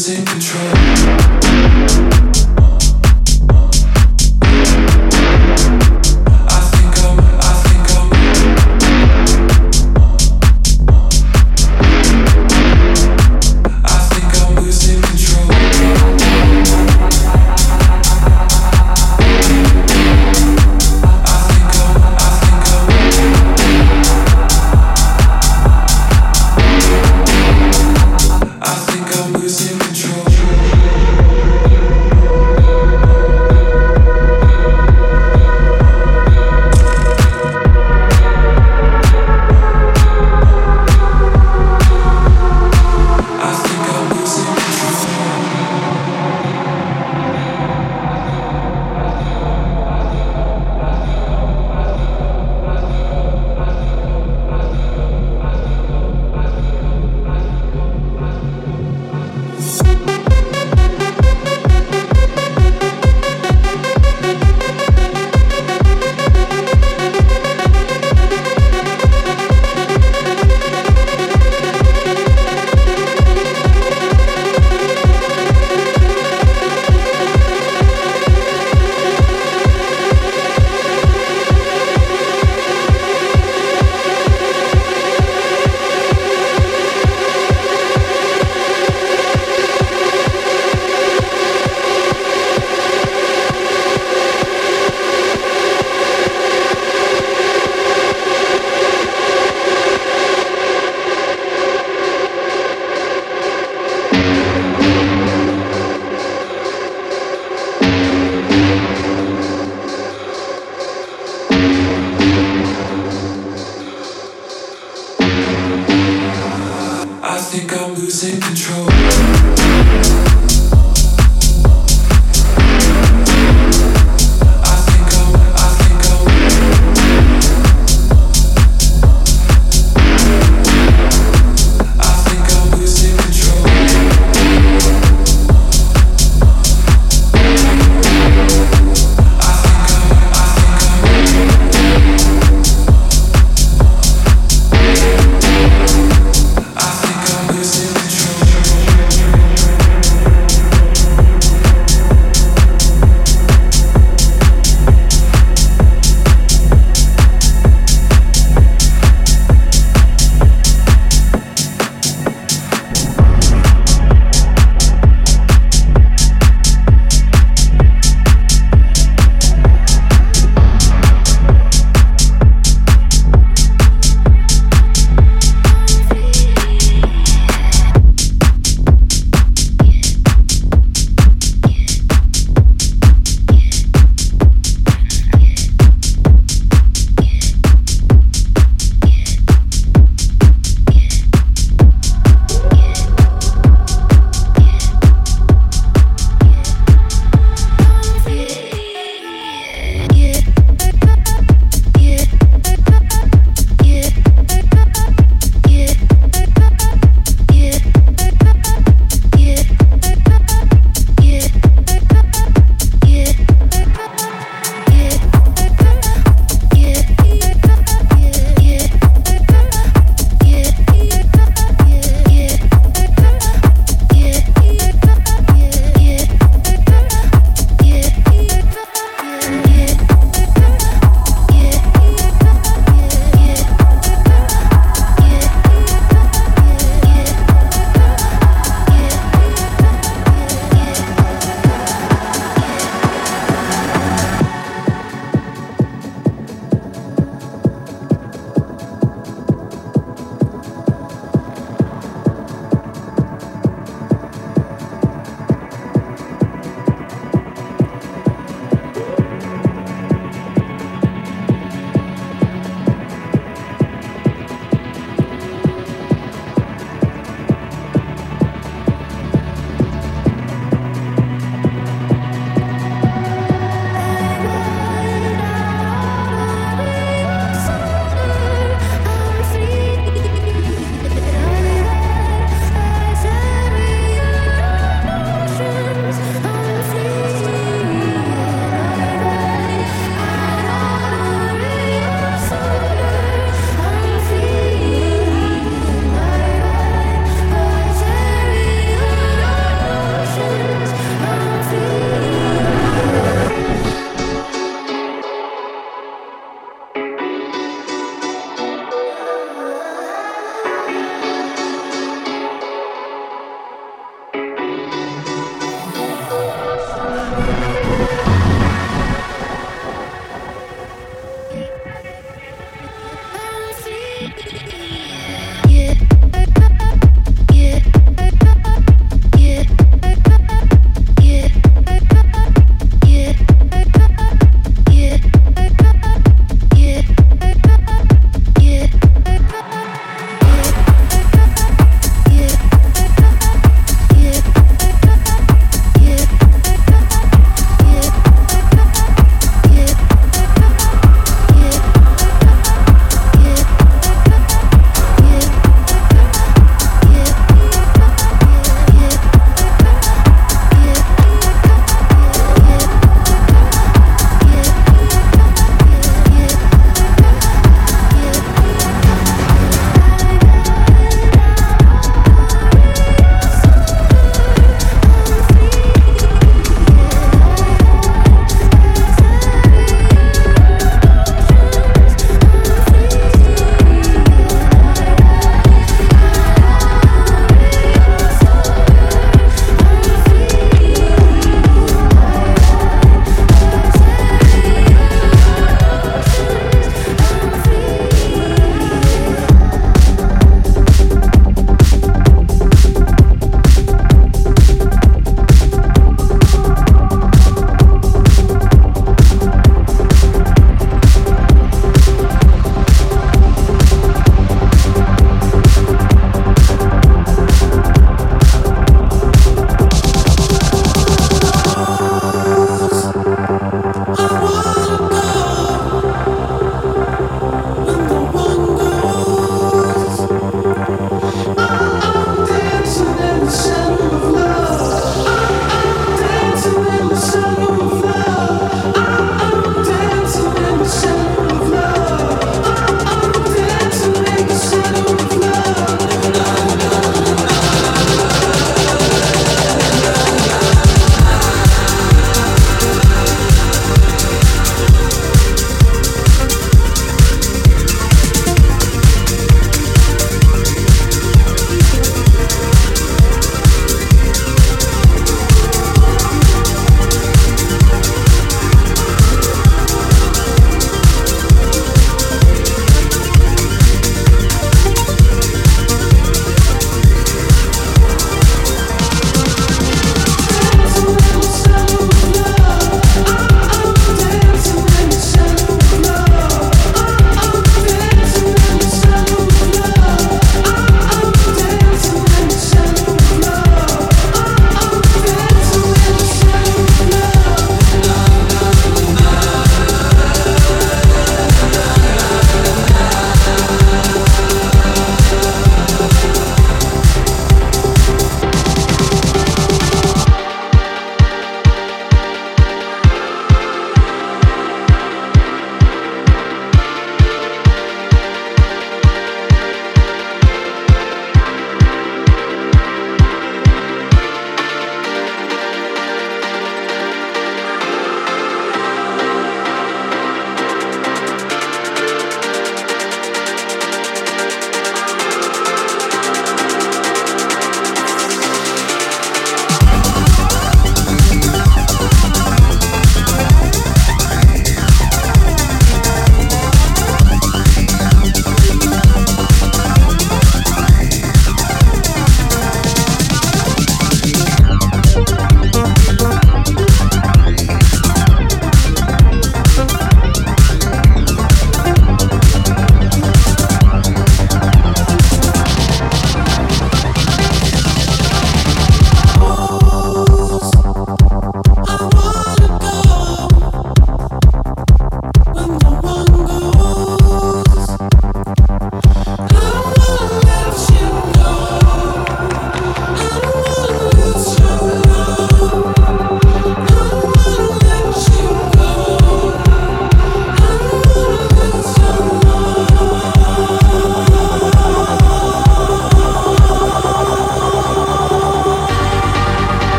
losing control.